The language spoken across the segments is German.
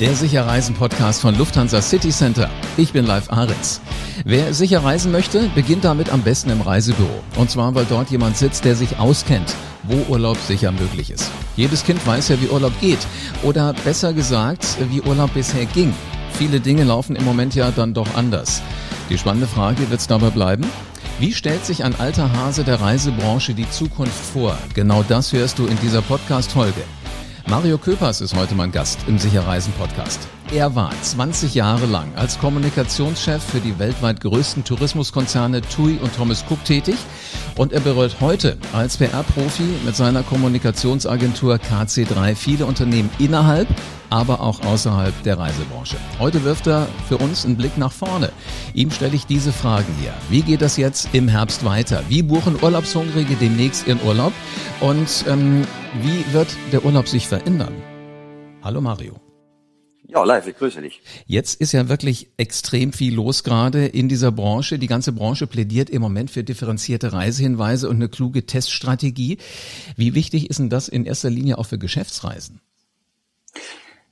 Der Sicherreisen-Podcast von Lufthansa City Center. Ich bin Live Ahrens. Wer sicher reisen möchte, beginnt damit am besten im Reisebüro. Und zwar, weil dort jemand sitzt, der sich auskennt, wo Urlaub sicher möglich ist. Jedes Kind weiß ja, wie Urlaub geht. Oder besser gesagt, wie Urlaub bisher ging. Viele Dinge laufen im Moment ja dann doch anders. Die spannende Frage, wird es dabei bleiben? Wie stellt sich ein alter Hase der Reisebranche die Zukunft vor? Genau das hörst du in dieser Podcast-Folge. Mario Köpers ist heute mein Gast im Sicherreisen Podcast. Er war 20 Jahre lang als Kommunikationschef für die weltweit größten Tourismuskonzerne TUI und Thomas Cook tätig und er berät heute als PR-Profi mit seiner Kommunikationsagentur KC3 viele Unternehmen innerhalb aber auch außerhalb der Reisebranche. Heute wirft er für uns einen Blick nach vorne. Ihm stelle ich diese Fragen hier. Wie geht das jetzt im Herbst weiter? Wie buchen Urlaubshungrige demnächst ihren Urlaub? Und ähm, wie wird der Urlaub sich verändern? Hallo Mario. Ja, live, ich grüße dich. Jetzt ist ja wirklich extrem viel los gerade in dieser Branche. Die ganze Branche plädiert im Moment für differenzierte Reisehinweise und eine kluge Teststrategie. Wie wichtig ist denn das in erster Linie auch für Geschäftsreisen?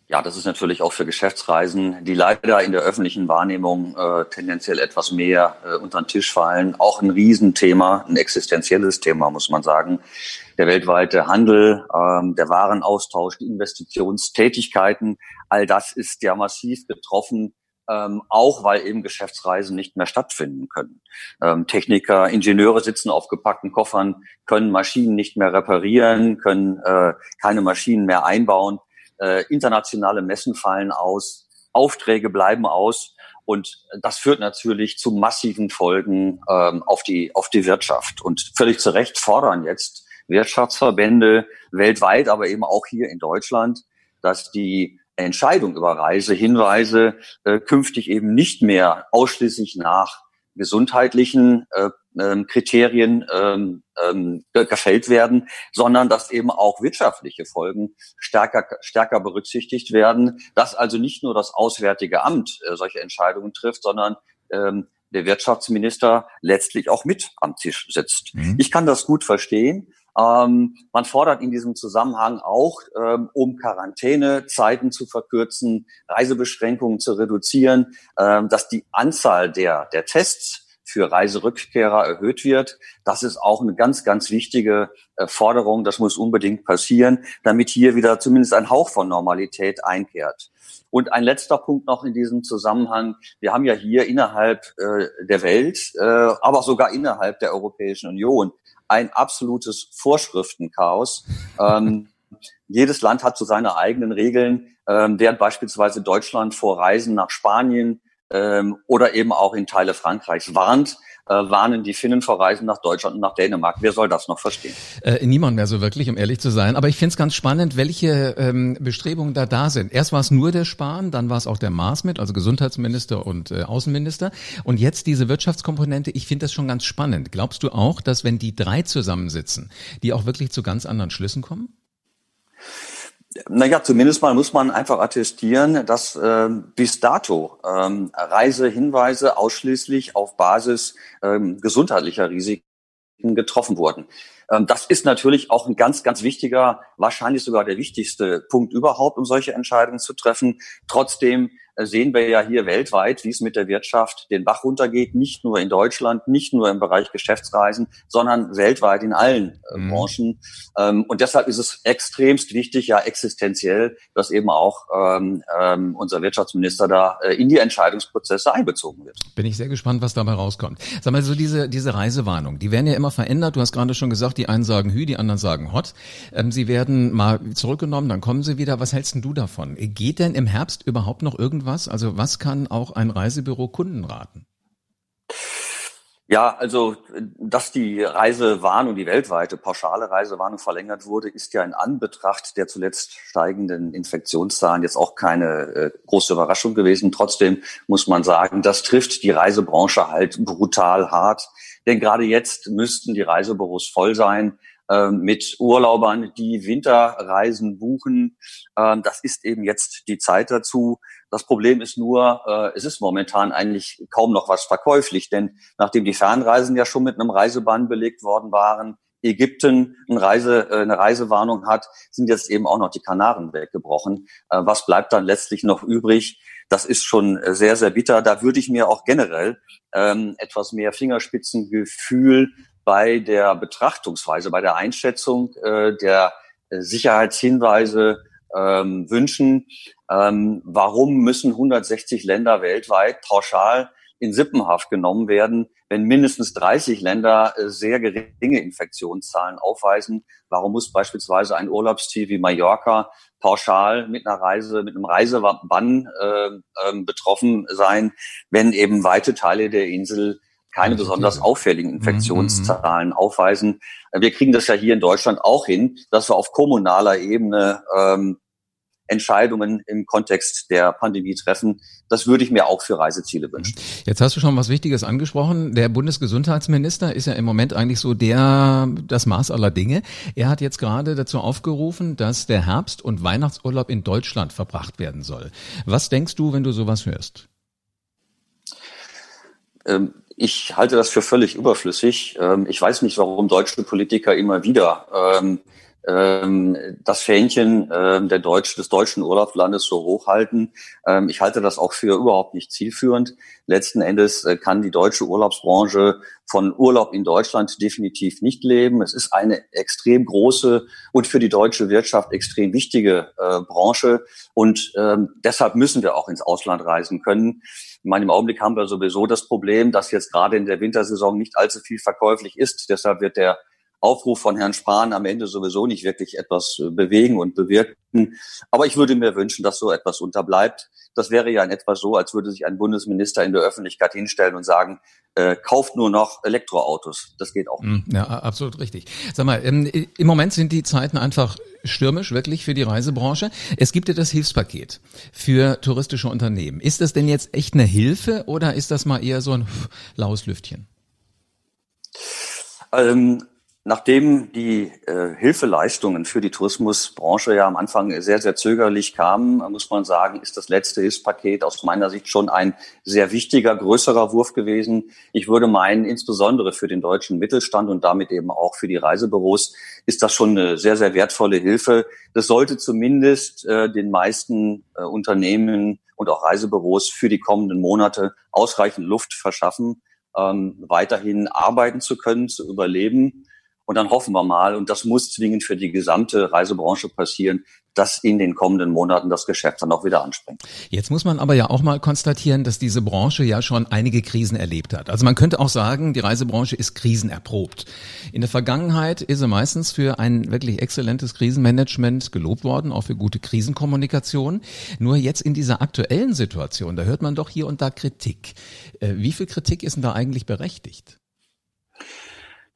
Ja, das ist natürlich auch für Geschäftsreisen, die leider in der öffentlichen Wahrnehmung äh, tendenziell etwas mehr äh, unter den Tisch fallen, auch ein Riesenthema, ein existenzielles Thema, muss man sagen. Der weltweite Handel, ähm, der Warenaustausch, die Investitionstätigkeiten, all das ist ja massiv betroffen, ähm, auch weil eben Geschäftsreisen nicht mehr stattfinden können. Ähm, Techniker, Ingenieure sitzen auf gepackten Koffern, können Maschinen nicht mehr reparieren, können äh, keine Maschinen mehr einbauen äh, internationale Messen fallen aus, Aufträge bleiben aus und das führt natürlich zu massiven Folgen ähm, auf die auf die Wirtschaft. Und völlig zu Recht fordern jetzt Wirtschaftsverbände weltweit, aber eben auch hier in Deutschland, dass die Entscheidung über Reisehinweise äh, künftig eben nicht mehr ausschließlich nach gesundheitlichen äh, ähm, Kriterien ähm, ähm, gefällt werden, sondern dass eben auch wirtschaftliche Folgen stärker, stärker berücksichtigt werden, dass also nicht nur das Auswärtige Amt äh, solche Entscheidungen trifft, sondern ähm, der Wirtschaftsminister letztlich auch mit am Tisch sitzt. Mhm. Ich kann das gut verstehen. Ähm, man fordert in diesem Zusammenhang auch, ähm, um Quarantänezeiten zu verkürzen, Reisebeschränkungen zu reduzieren, ähm, dass die Anzahl der, der Tests für Reiserückkehrer erhöht wird. Das ist auch eine ganz, ganz wichtige äh, Forderung. Das muss unbedingt passieren, damit hier wieder zumindest ein Hauch von Normalität einkehrt. Und ein letzter Punkt noch in diesem Zusammenhang. Wir haben ja hier innerhalb äh, der Welt, äh, aber sogar innerhalb der Europäischen Union ein absolutes Vorschriftenchaos. Ähm, jedes Land hat so seine eigenen Regeln, ähm, während beispielsweise Deutschland vor Reisen nach Spanien ähm, oder eben auch in Teile Frankreichs warnt, äh, warnen die Finnen vor Reisen nach Deutschland und nach Dänemark. Wer soll das noch verstehen? Äh, niemand mehr so wirklich, um ehrlich zu sein. Aber ich finde es ganz spannend, welche ähm, Bestrebungen da da sind. Erst war es nur der Spahn, dann war es auch der Maas mit, also Gesundheitsminister und äh, Außenminister. Und jetzt diese Wirtschaftskomponente. Ich finde das schon ganz spannend. Glaubst du auch, dass wenn die drei zusammensitzen, die auch wirklich zu ganz anderen Schlüssen kommen? Naja, zumindest mal muss man einfach attestieren, dass äh, bis dato ähm, Reisehinweise ausschließlich auf Basis ähm, gesundheitlicher Risiken getroffen wurden. Ähm, das ist natürlich auch ein ganz, ganz wichtiger, wahrscheinlich sogar der wichtigste Punkt überhaupt, um solche Entscheidungen zu treffen. Trotzdem sehen wir ja hier weltweit, wie es mit der Wirtschaft den Bach runtergeht, nicht nur in Deutschland, nicht nur im Bereich Geschäftsreisen, sondern weltweit in allen äh, mhm. Branchen. Ähm, und deshalb ist es extremst wichtig, ja existenziell, dass eben auch ähm, unser Wirtschaftsminister da äh, in die Entscheidungsprozesse einbezogen wird. Bin ich sehr gespannt, was dabei rauskommt. Sag mal, so diese, diese Reisewarnung, die werden ja immer verändert. Du hast gerade schon gesagt, die einen sagen Hü, die anderen sagen Hot. Ähm, sie werden mal zurückgenommen, dann kommen sie wieder. Was hältst denn du davon? Geht denn im Herbst überhaupt noch irgendwas was? Also was kann auch ein Reisebüro Kunden raten? Ja, also dass die Reisewarnung, die weltweite pauschale Reisewarnung verlängert wurde, ist ja in Anbetracht der zuletzt steigenden Infektionszahlen jetzt auch keine äh, große Überraschung gewesen. Trotzdem muss man sagen, das trifft die Reisebranche halt brutal hart. Denn gerade jetzt müssten die Reisebüros voll sein äh, mit Urlaubern, die Winterreisen buchen. Ähm, das ist eben jetzt die Zeit dazu. Das Problem ist nur, äh, es ist momentan eigentlich kaum noch was verkäuflich, denn nachdem die Fernreisen ja schon mit einem Reisebann belegt worden waren, Ägypten eine, Reise, äh, eine Reisewarnung hat, sind jetzt eben auch noch die Kanaren weggebrochen. Äh, was bleibt dann letztlich noch übrig? Das ist schon sehr, sehr bitter. Da würde ich mir auch generell ähm, etwas mehr Fingerspitzengefühl bei der Betrachtungsweise, bei der Einschätzung äh, der Sicherheitshinweise ähm, wünschen. Ähm, warum müssen 160 Länder weltweit pauschal in Sippenhaft genommen werden, wenn mindestens 30 Länder äh, sehr geringe Infektionszahlen aufweisen. Warum muss beispielsweise ein Urlaubsziel wie Mallorca pauschal mit einer Reise, mit einem Reisebann äh, äh, betroffen sein, wenn eben weite Teile der Insel keine besonders auffälligen mhm, Infektionszahlen aufweisen. Wir kriegen das ja hier in Deutschland auch hin, dass wir auf kommunaler Ebene ähm, Entscheidungen im Kontext der Pandemie treffen. Das würde ich mir auch für Reiseziele wünschen. Jetzt hast du schon was Wichtiges angesprochen. Der Bundesgesundheitsminister ist ja im Moment eigentlich so der, das Maß aller Dinge. Er hat jetzt gerade dazu aufgerufen, dass der Herbst- und Weihnachtsurlaub in Deutschland verbracht werden soll. Was denkst du, wenn du sowas hörst? Ähm, ich halte das für völlig überflüssig. Ähm, ich weiß nicht, warum deutsche Politiker immer wieder ähm, das Fähnchen äh, der Deutsch, des deutschen Urlaubslandes so hochhalten. Ähm, ich halte das auch für überhaupt nicht zielführend. Letzten Endes äh, kann die deutsche Urlaubsbranche von Urlaub in Deutschland definitiv nicht leben. Es ist eine extrem große und für die deutsche Wirtschaft extrem wichtige äh, Branche und ähm, deshalb müssen wir auch ins Ausland reisen können. Ich meine, im Augenblick haben wir sowieso das Problem, dass jetzt gerade in der Wintersaison nicht allzu viel verkäuflich ist. Deshalb wird der Aufruf von Herrn Spahn am Ende sowieso nicht wirklich etwas äh, bewegen und bewirken. Aber ich würde mir wünschen, dass so etwas unterbleibt. Das wäre ja in etwa so, als würde sich ein Bundesminister in der Öffentlichkeit hinstellen und sagen, äh, kauft nur noch Elektroautos. Das geht auch nicht. Ja, absolut richtig. Sag mal, ähm, im Moment sind die Zeiten einfach stürmisch, wirklich für die Reisebranche. Es gibt ja das Hilfspaket für touristische Unternehmen. Ist das denn jetzt echt eine Hilfe oder ist das mal eher so ein laues Lüftchen? Ähm, Nachdem die äh, Hilfeleistungen für die Tourismusbranche ja am Anfang sehr, sehr zögerlich kamen, muss man sagen, ist das letzte Hilfspaket aus meiner Sicht schon ein sehr wichtiger, größerer Wurf gewesen. Ich würde meinen, insbesondere für den deutschen Mittelstand und damit eben auch für die Reisebüros ist das schon eine sehr, sehr wertvolle Hilfe. Das sollte zumindest äh, den meisten äh, Unternehmen und auch Reisebüros für die kommenden Monate ausreichend Luft verschaffen, ähm, weiterhin arbeiten zu können, zu überleben und dann hoffen wir mal, und das muss zwingend für die gesamte Reisebranche passieren, dass in den kommenden Monaten das Geschäft dann auch wieder anspringt. Jetzt muss man aber ja auch mal konstatieren, dass diese Branche ja schon einige Krisen erlebt hat. Also man könnte auch sagen, die Reisebranche ist krisenerprobt. In der Vergangenheit ist sie meistens für ein wirklich exzellentes Krisenmanagement gelobt worden, auch für gute Krisenkommunikation. Nur jetzt in dieser aktuellen Situation, da hört man doch hier und da Kritik. Äh, wie viel Kritik ist denn da eigentlich berechtigt?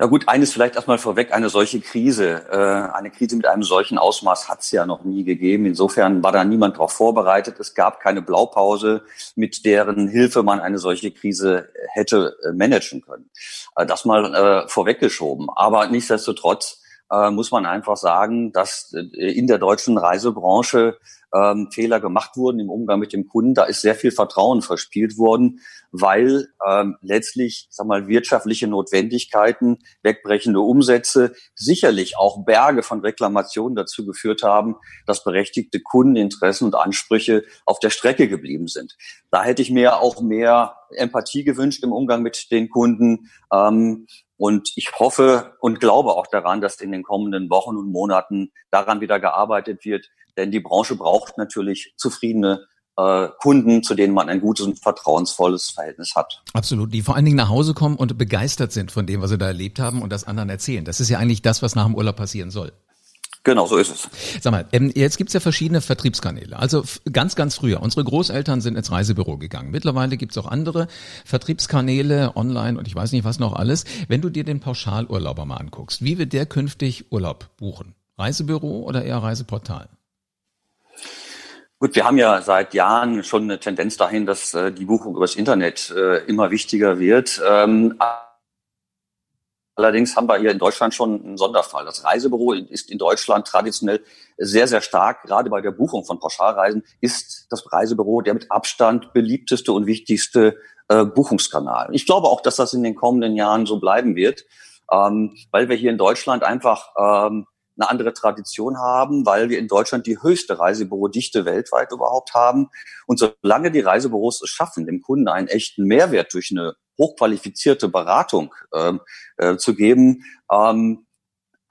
Ja gut, eines vielleicht erstmal vorweg, eine solche Krise, äh, eine Krise mit einem solchen Ausmaß hat es ja noch nie gegeben. Insofern war da niemand darauf vorbereitet. Es gab keine Blaupause, mit deren Hilfe man eine solche Krise hätte äh, managen können. Äh, das mal äh, vorweggeschoben. Aber nichtsdestotrotz äh, muss man einfach sagen, dass äh, in der deutschen Reisebranche ähm, Fehler gemacht wurden im Umgang mit dem Kunden. Da ist sehr viel Vertrauen verspielt worden, weil ähm, letztlich, sag mal, wirtschaftliche Notwendigkeiten, wegbrechende Umsätze, sicherlich auch Berge von Reklamationen dazu geführt haben, dass berechtigte Kundeninteressen und Ansprüche auf der Strecke geblieben sind. Da hätte ich mir auch mehr Empathie gewünscht im Umgang mit den Kunden. Ähm, und ich hoffe und glaube auch daran, dass in den kommenden Wochen und Monaten daran wieder gearbeitet wird, denn die Branche braucht natürlich zufriedene äh, Kunden, zu denen man ein gutes und vertrauensvolles Verhältnis hat. Absolut, die vor allen Dingen nach Hause kommen und begeistert sind von dem, was sie da erlebt haben und das anderen erzählen. Das ist ja eigentlich das, was nach dem Urlaub passieren soll. Genau, so ist es. Sag mal, ähm, jetzt gibt's ja verschiedene Vertriebskanäle. Also ganz, ganz früher, unsere Großeltern sind ins Reisebüro gegangen. Mittlerweile gibt's auch andere Vertriebskanäle, online und ich weiß nicht was noch alles. Wenn du dir den Pauschalurlauber mal anguckst, wie wird der künftig Urlaub buchen? Reisebüro oder eher Reiseportal? Gut, wir haben ja seit Jahren schon eine Tendenz dahin, dass äh, die Buchung übers Internet äh, immer wichtiger wird. Ähm, allerdings haben wir hier in Deutschland schon einen Sonderfall. Das Reisebüro ist in Deutschland traditionell sehr, sehr stark. Gerade bei der Buchung von Pauschalreisen ist das Reisebüro der mit Abstand beliebteste und wichtigste äh, Buchungskanal. Ich glaube auch, dass das in den kommenden Jahren so bleiben wird. ähm, weil wir hier in Deutschland einfach ähm, eine andere Tradition haben, weil wir in Deutschland die höchste Reisebürodichte weltweit überhaupt haben. Und solange die Reisebüros es schaffen, dem Kunden einen echten Mehrwert durch eine hochqualifizierte Beratung ähm, äh, zu geben, ähm,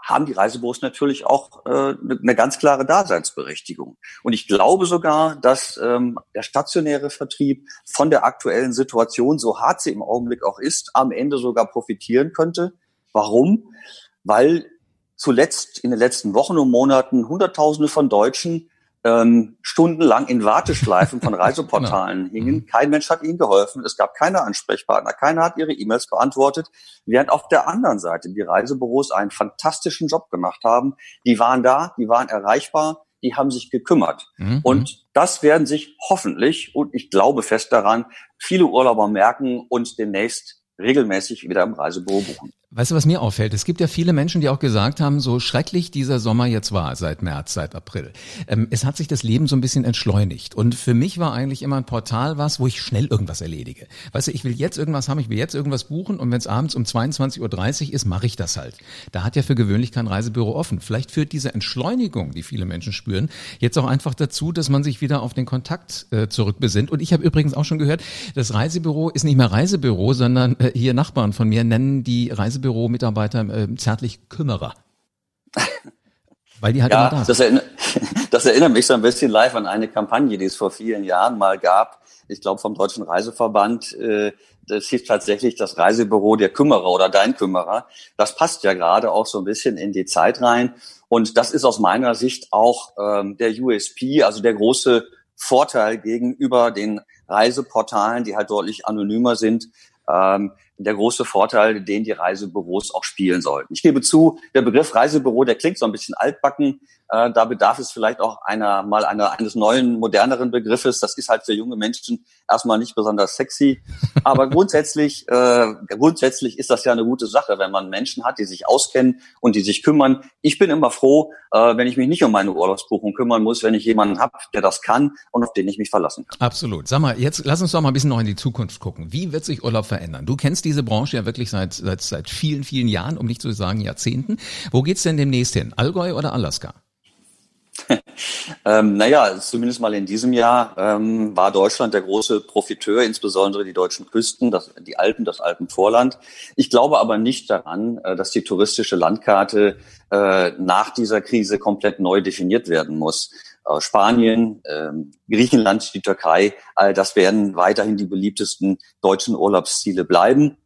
haben die Reisebüros natürlich auch äh, eine ganz klare Daseinsberechtigung. Und ich glaube sogar, dass ähm, der stationäre Vertrieb von der aktuellen Situation, so hart sie im Augenblick auch ist, am Ende sogar profitieren könnte. Warum? Weil zuletzt in den letzten Wochen und Monaten Hunderttausende von Deutschen ähm, stundenlang in Warteschleifen von Reiseportalen genau. hingen. Kein Mensch hat ihnen geholfen. Es gab keine Ansprechpartner. Keiner hat ihre E-Mails beantwortet. Während auf der anderen Seite die Reisebüros einen fantastischen Job gemacht haben. Die waren da, die waren erreichbar, die haben sich gekümmert. Mhm. Und das werden sich hoffentlich, und ich glaube fest daran, viele Urlauber merken und demnächst regelmäßig wieder im Reisebüro buchen. Weißt du, was mir auffällt? Es gibt ja viele Menschen, die auch gesagt haben, so schrecklich dieser Sommer jetzt war, seit März, seit April. Ähm, es hat sich das Leben so ein bisschen entschleunigt. Und für mich war eigentlich immer ein Portal was, wo ich schnell irgendwas erledige. Weißt du, ich will jetzt irgendwas haben, ich will jetzt irgendwas buchen und wenn es abends um 22.30 Uhr ist, mache ich das halt. Da hat ja für gewöhnlich kein Reisebüro offen. Vielleicht führt diese Entschleunigung, die viele Menschen spüren, jetzt auch einfach dazu, dass man sich wieder auf den Kontakt äh, zurückbesinnt. Und ich habe übrigens auch schon gehört, das Reisebüro ist nicht mehr Reisebüro, sondern äh, hier Nachbarn von mir nennen die Reisebüro Reisebüro-Mitarbeiter äh, zärtlich Kümmerer. Weil die halt ja, immer da sind. Das erinnert, das erinnert mich so ein bisschen live an eine Kampagne, die es vor vielen Jahren mal gab. Ich glaube vom Deutschen Reiseverband. Äh, das hieß tatsächlich das Reisebüro der Kümmerer oder dein Kümmerer. Das passt ja gerade auch so ein bisschen in die Zeit rein. Und das ist aus meiner Sicht auch ähm, der USP, also der große Vorteil gegenüber den Reiseportalen, die halt deutlich anonymer sind, ähm, der große Vorteil, den die Reisebüros auch spielen sollten. Ich gebe zu, der Begriff Reisebüro, der klingt so ein bisschen altbacken. Äh, da bedarf es vielleicht auch einer mal einer, eines neuen, moderneren Begriffes. Das ist halt für junge Menschen erstmal nicht besonders sexy. Aber grundsätzlich, äh, grundsätzlich ist das ja eine gute Sache, wenn man Menschen hat, die sich auskennen und die sich kümmern. Ich bin immer froh, äh, wenn ich mich nicht um meine Urlaubsbuchung kümmern muss, wenn ich jemanden habe, der das kann und auf den ich mich verlassen kann. Absolut. Sag mal, jetzt lass uns doch mal ein bisschen noch in die Zukunft gucken. Wie wird sich Urlaub verändern? Du kennst diese Branche ja wirklich seit, seit, seit vielen, vielen Jahren, um nicht zu sagen Jahrzehnten. Wo geht's denn demnächst hin? Allgäu oder Alaska? ähm, naja, zumindest mal in diesem Jahr ähm, war Deutschland der große Profiteur, insbesondere die deutschen Küsten, das, die Alpen, das Alpenvorland. Ich glaube aber nicht daran, äh, dass die touristische Landkarte äh, nach dieser Krise komplett neu definiert werden muss. Äh, Spanien, äh, Griechenland, die Türkei, all das werden weiterhin die beliebtesten deutschen Urlaubsziele bleiben.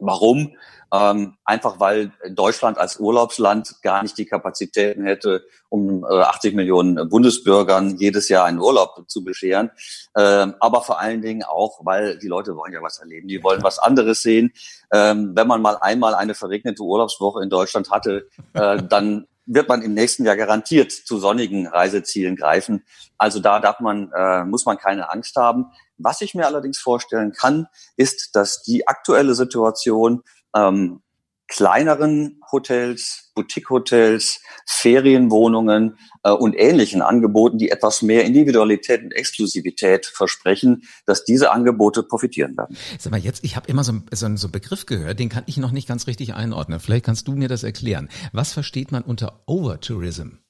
Warum? Ähm, einfach weil Deutschland als Urlaubsland gar nicht die Kapazitäten hätte, um äh, 80 Millionen Bundesbürgern jedes Jahr einen Urlaub zu bescheren. Ähm, aber vor allen Dingen auch, weil die Leute wollen ja was erleben, die wollen was anderes sehen. Ähm, wenn man mal einmal eine verregnete Urlaubswoche in Deutschland hatte, äh, dann wird man im nächsten Jahr garantiert zu sonnigen Reisezielen greifen. Also da darf man, äh, muss man keine Angst haben. Was ich mir allerdings vorstellen kann, ist, dass die aktuelle Situation ähm, kleineren Hotels, Boutique-Hotels, Ferienwohnungen äh, und ähnlichen Angeboten, die etwas mehr Individualität und Exklusivität versprechen, dass diese Angebote profitieren werden. Sag mal, jetzt, ich habe immer so, so, so Begriff gehört, den kann ich noch nicht ganz richtig einordnen. Vielleicht kannst du mir das erklären. Was versteht man unter Overtourism?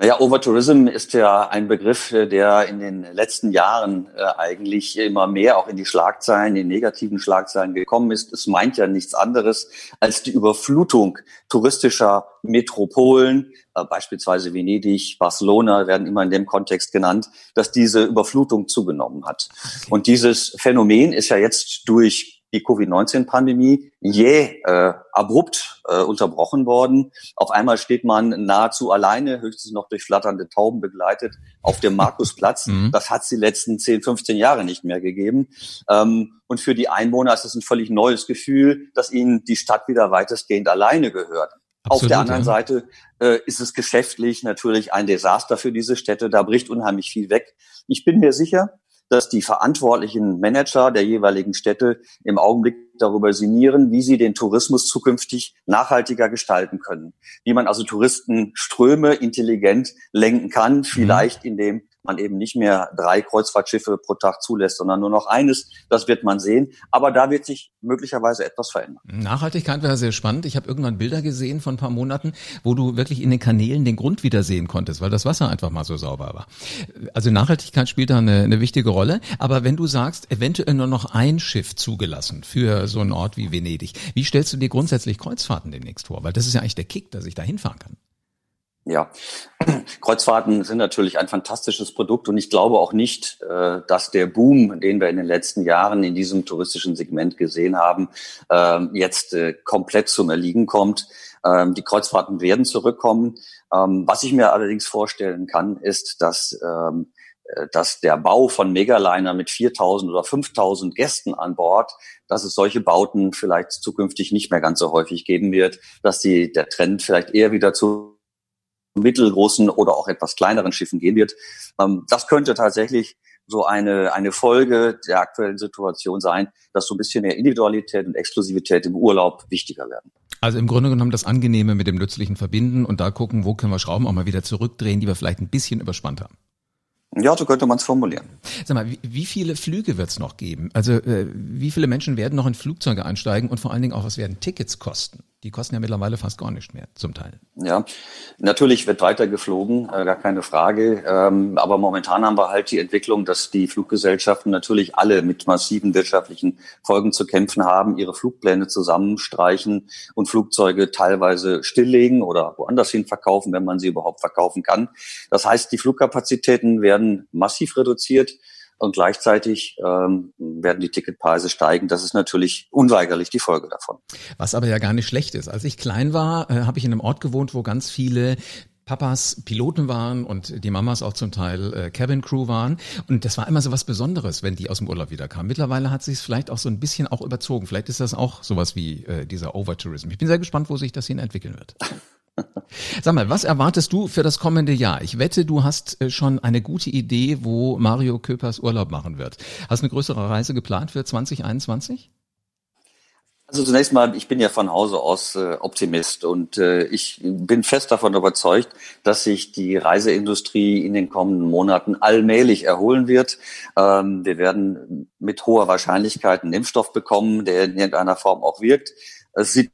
Naja, Overtourism ist ja ein Begriff, äh, der in den letzten Jahren äh, eigentlich immer mehr auch in die Schlagzeilen, in negativen Schlagzeilen gekommen ist. Es meint ja nichts anderes als die Überflutung touristischer Metropolen, äh, beispielsweise Venedig, Barcelona werden immer in dem Kontext genannt, dass diese Überflutung zugenommen hat. Und dieses Phänomen ist ja jetzt durch die Covid-19-Pandemie jäh äh, abrupt äh, unterbrochen worden. Auf einmal steht man nahezu alleine, höchstens noch durch flatternde Tauben begleitet, auf dem Markusplatz. Mhm. Das hat es die letzten 10, 15 Jahre nicht mehr gegeben. Ähm, und für die Einwohner ist es ein völlig neues Gefühl, dass ihnen die Stadt wieder weitestgehend alleine gehört. Absolut, Auf der anderen ja. Seite äh, ist es geschäftlich natürlich ein Desaster für diese Städte. Da bricht unheimlich viel weg. Ich bin mir sicher, dass die verantwortlichen Manager der jeweiligen Städte im Augenblick darüber sinnieren, wie sie den Tourismus zukünftig nachhaltiger gestalten können. Wie man also Touristenströme intelligent lenken kann, mhm. vielleicht indem man eben nicht mehr drei Kreuzfahrtschiffe pro Tag zulässt, sondern nur noch eines. Das wird man sehen. Aber da wird sich möglicherweise etwas verändern. Nachhaltigkeit wäre sehr spannend. Ich habe irgendwann Bilder gesehen von ein paar Monaten, wo du wirklich in den Kanälen den Grund wieder sehen konntest, weil das Wasser einfach mal so sauber war. Also Nachhaltigkeit spielt da eine, eine wichtige Rolle. Aber wenn du sagst, eventuell nur noch ein Schiff zugelassen für so einen Ort wie Venedig, wie stellst du dir grundsätzlich Kreuzfahrten demnächst vor? Weil das ist ja eigentlich der Kick, dass ich da hinfahren kann. Ja, Kreuzfahrten sind natürlich ein fantastisches Produkt und ich glaube auch nicht, äh, dass der Boom, den wir in den letzten Jahren in diesem touristischen Segment gesehen haben, ähm, jetzt äh, komplett zum Erliegen kommt. Ähm, die Kreuzfahrten werden zurückkommen. Ähm, was ich mir allerdings vorstellen kann, ist, dass äh, dass der Bau von Megaliner mit 4000 oder 5000 Gästen an Bord, dass es solche Bauten vielleicht zukünftig nicht mehr ganz so häufig geben wird, dass die, der Trend vielleicht eher wieder zu mittelgroßen oder auch etwas kleineren Schiffen gehen wird. Ähm, das könnte tatsächlich so eine, eine Folge der aktuellen Situation sein, dass so ein bisschen mehr Individualität und Exklusivität im Urlaub wichtiger werden. Also im Grunde genommen das Angenehme mit dem Nützlichen verbinden und da gucken, wo können wir Schrauben auch mal wieder zurückdrehen, die wir vielleicht ein bisschen überspannt haben. Ja, so könnte man es formulieren. Sag mal, wie, wie viele Flüge wird es noch geben? Also äh, wie viele Menschen werden noch in Flugzeuge einsteigen und vor allen Dingen auch, was werden Tickets kosten? Die kosten ja mittlerweile fast gar nicht mehr, zum Teil. Ja, natürlich wird weiter geflogen, äh, gar keine Frage. Ähm, aber momentan haben wir halt die Entwicklung, dass die Fluggesellschaften natürlich alle mit massiven wirtschaftlichen Folgen zu kämpfen haben, ihre Flugpläne zusammenstreichen und Flugzeuge teilweise stilllegen oder woanders hin verkaufen, wenn man sie überhaupt verkaufen kann. Das heißt, die Flugkapazitäten werden massiv reduziert und gleichzeitig ähm, werden die Ticketpreise steigen. Das ist natürlich unweigerlich die Folge davon. Was aber ja gar nicht schlecht ist. Als ich klein war, äh, habe ich in einem Ort gewohnt, wo ganz viele Papas Piloten waren und die Mamas auch zum Teil äh, Cabin Crew waren. Und das war immer so was Besonderes, wenn die aus dem Urlaub wiederkamen. Mittlerweile hat sich es vielleicht auch so ein bisschen auch überzogen. Vielleicht ist das auch sowas wie äh, dieser Overtourism. Ich bin sehr gespannt, wo sich das hin entwickeln wird. Sag mal, was erwartest du für das kommende Jahr? Ich wette, du hast äh, schon eine gute Idee, wo Mario Köpers Urlaub machen wird. Hast du eine größere Reise geplant für 2021? Also zunächst mal, ich bin ja von Hause aus äh, Optimist und äh, ich bin fest davon überzeugt, dass sich die Reiseindustrie in den kommenden Monaten allmählich erholen wird. Ähm, wir werden mit hoher Wahrscheinlichkeit einen Impfstoff bekommen, der in irgendeiner Form auch wirkt. Es sieht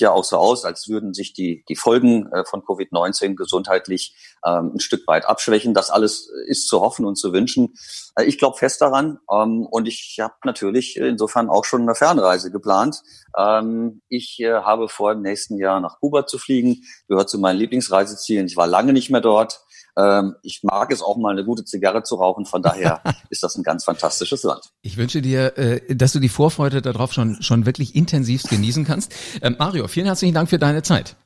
ja auch so aus, als würden sich die, die Folgen äh, von Covid-19 gesundheitlich ähm, ein Stück weit abschwächen. Das alles ist zu hoffen und zu wünschen. Äh, ich glaube fest daran ähm, und ich habe natürlich insofern auch schon eine Fernreise geplant. Ähm, ich äh, habe vor, im nächsten Jahr nach Kuba zu fliegen. Gehört zu meinen Lieblingsreisezielen. Ich war lange nicht mehr dort. Ähm, ich mag es auch mal eine gute Zigarre zu rauchen. Von daher ist das ein ganz fantastisches Land. Ich wünsche dir, äh, dass du die Vorfreude darauf schon, schon wirklich intensivst genießen kannst. Ähm, Mario, vielen herzlichen Dank für deine Zeit.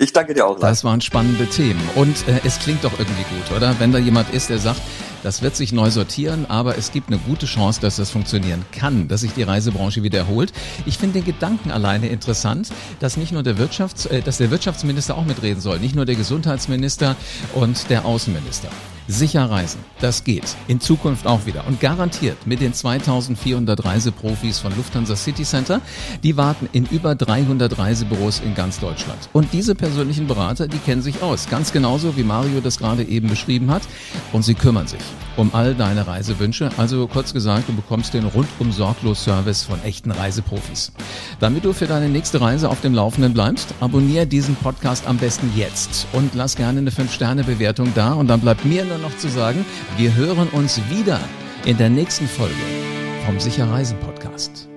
Ich danke dir auch. Das waren spannende Themen. Und äh, es klingt doch irgendwie gut, oder? Wenn da jemand ist, der sagt, das wird sich neu sortieren, aber es gibt eine gute Chance, dass das funktionieren kann, dass sich die Reisebranche wiederholt. Ich finde den Gedanken alleine interessant, dass nicht nur der Wirtschafts-, äh, dass der Wirtschaftsminister auch mitreden soll, nicht nur der Gesundheitsminister und der Außenminister. Sicher reisen, das geht. In Zukunft auch wieder. Und garantiert mit den 2400 Reiseprofis von Lufthansa City Center. Die warten in über 300 Reisebüros in ganz Deutschland. Und diese persönlichen Berater, die kennen sich aus. Ganz genauso wie Mario das gerade eben beschrieben hat. Und sie kümmern sich um all deine Reisewünsche. Also kurz gesagt, du bekommst den rundum sorglos Service von echten Reiseprofis. Damit du für deine nächste Reise auf dem Laufenden bleibst, abonniere diesen Podcast am besten jetzt und lass gerne eine 5-Sterne-Bewertung da. Und dann bleibt mir nur noch zu sagen, wir hören uns wieder in der nächsten Folge vom Sicher Reisen Podcast.